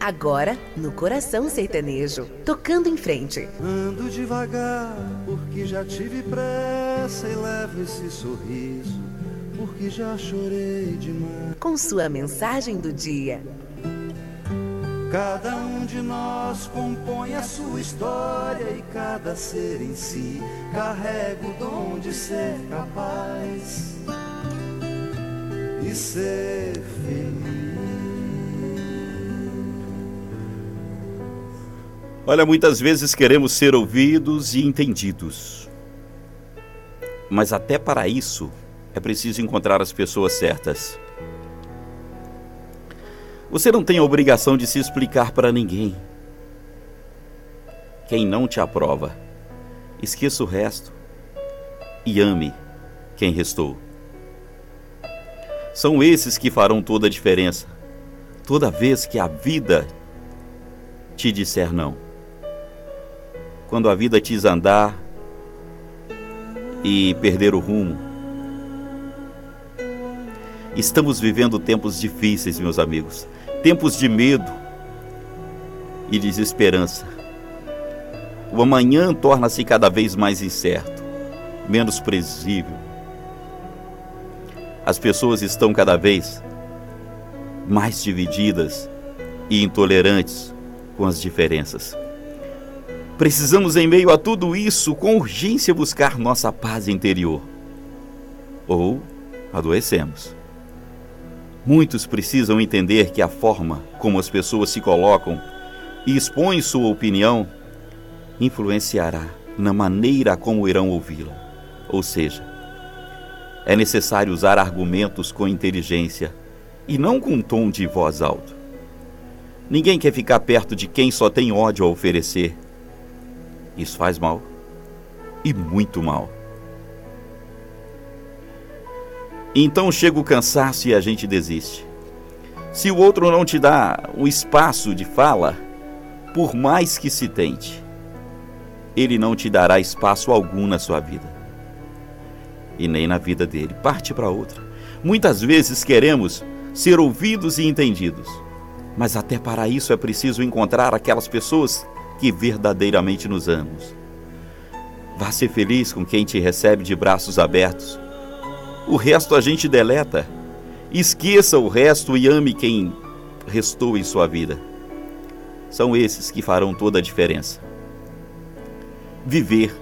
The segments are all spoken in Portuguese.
Agora, no coração sertanejo, tocando em frente. Ando devagar, porque já tive pressa e levo esse sorriso, porque já chorei demais. Com sua mensagem do dia. Cada um de nós compõe a sua história e cada ser em si carrega o dom de ser capaz e ser feliz. Olha, muitas vezes queremos ser ouvidos e entendidos. Mas até para isso é preciso encontrar as pessoas certas. Você não tem a obrigação de se explicar para ninguém. Quem não te aprova, esqueça o resto e ame quem restou. São esses que farão toda a diferença, toda vez que a vida te disser não. Quando a vida te andar e perder o rumo. Estamos vivendo tempos difíceis, meus amigos tempos de medo e desesperança. O amanhã torna-se cada vez mais incerto, menos previsível. As pessoas estão cada vez mais divididas e intolerantes com as diferenças. Precisamos, em meio a tudo isso, com urgência buscar nossa paz interior. Ou adoecemos. Muitos precisam entender que a forma como as pessoas se colocam e expõem sua opinião influenciará na maneira como irão ouvi-la. Ou seja, é necessário usar argumentos com inteligência e não com um tom de voz alto. Ninguém quer ficar perto de quem só tem ódio a oferecer. Isso faz mal. E muito mal. Então chega o cansaço e a gente desiste. Se o outro não te dá um espaço de fala, por mais que se tente, ele não te dará espaço algum na sua vida. E nem na vida dele. Parte para outra. Muitas vezes queremos ser ouvidos e entendidos, mas até para isso é preciso encontrar aquelas pessoas que verdadeiramente nos amam. Vá ser feliz com quem te recebe de braços abertos o resto a gente deleta. Esqueça o resto e ame quem restou em sua vida. São esses que farão toda a diferença. Viver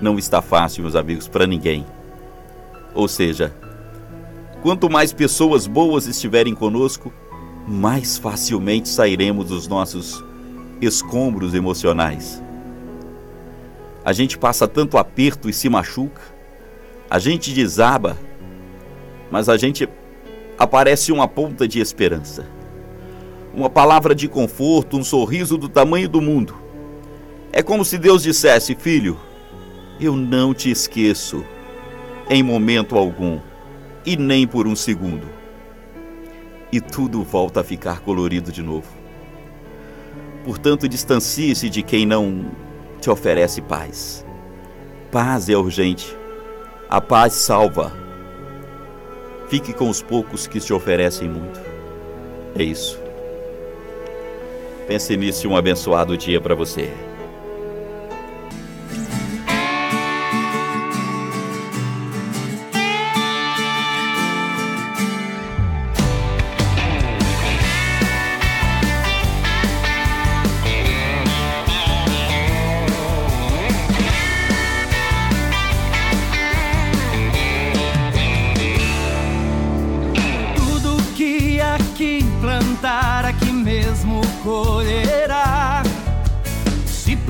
não está fácil, meus amigos, para ninguém. Ou seja, quanto mais pessoas boas estiverem conosco, mais facilmente sairemos dos nossos escombros emocionais. A gente passa tanto aperto e se machuca, a gente desaba mas a gente aparece uma ponta de esperança. Uma palavra de conforto, um sorriso do tamanho do mundo. É como se Deus dissesse: Filho, eu não te esqueço, em momento algum, e nem por um segundo. E tudo volta a ficar colorido de novo. Portanto, distancie-se de quem não te oferece paz. Paz é urgente. A paz salva. Fique com os poucos que te oferecem muito. É isso. Pense nisso e um abençoado dia para você.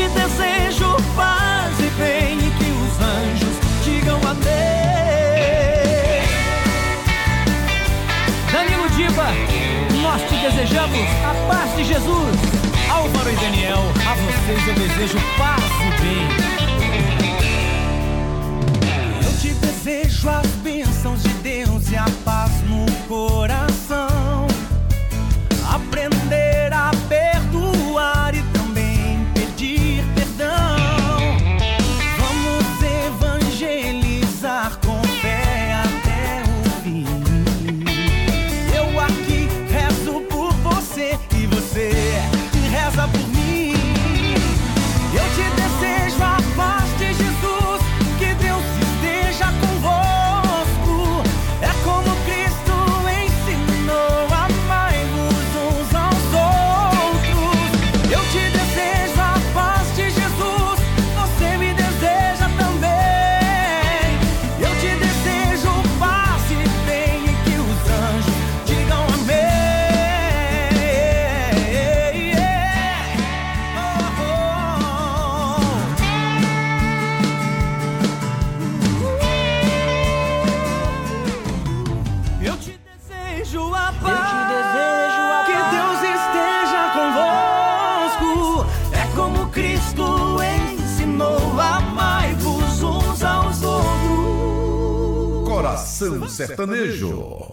te desejo paz e bem e que os anjos digam amém. Danilo Diva, nós te desejamos a paz de Jesus. Álvaro e Daniel, a vocês eu desejo paz e bem. Eu te desejo a Coração Sertanejo.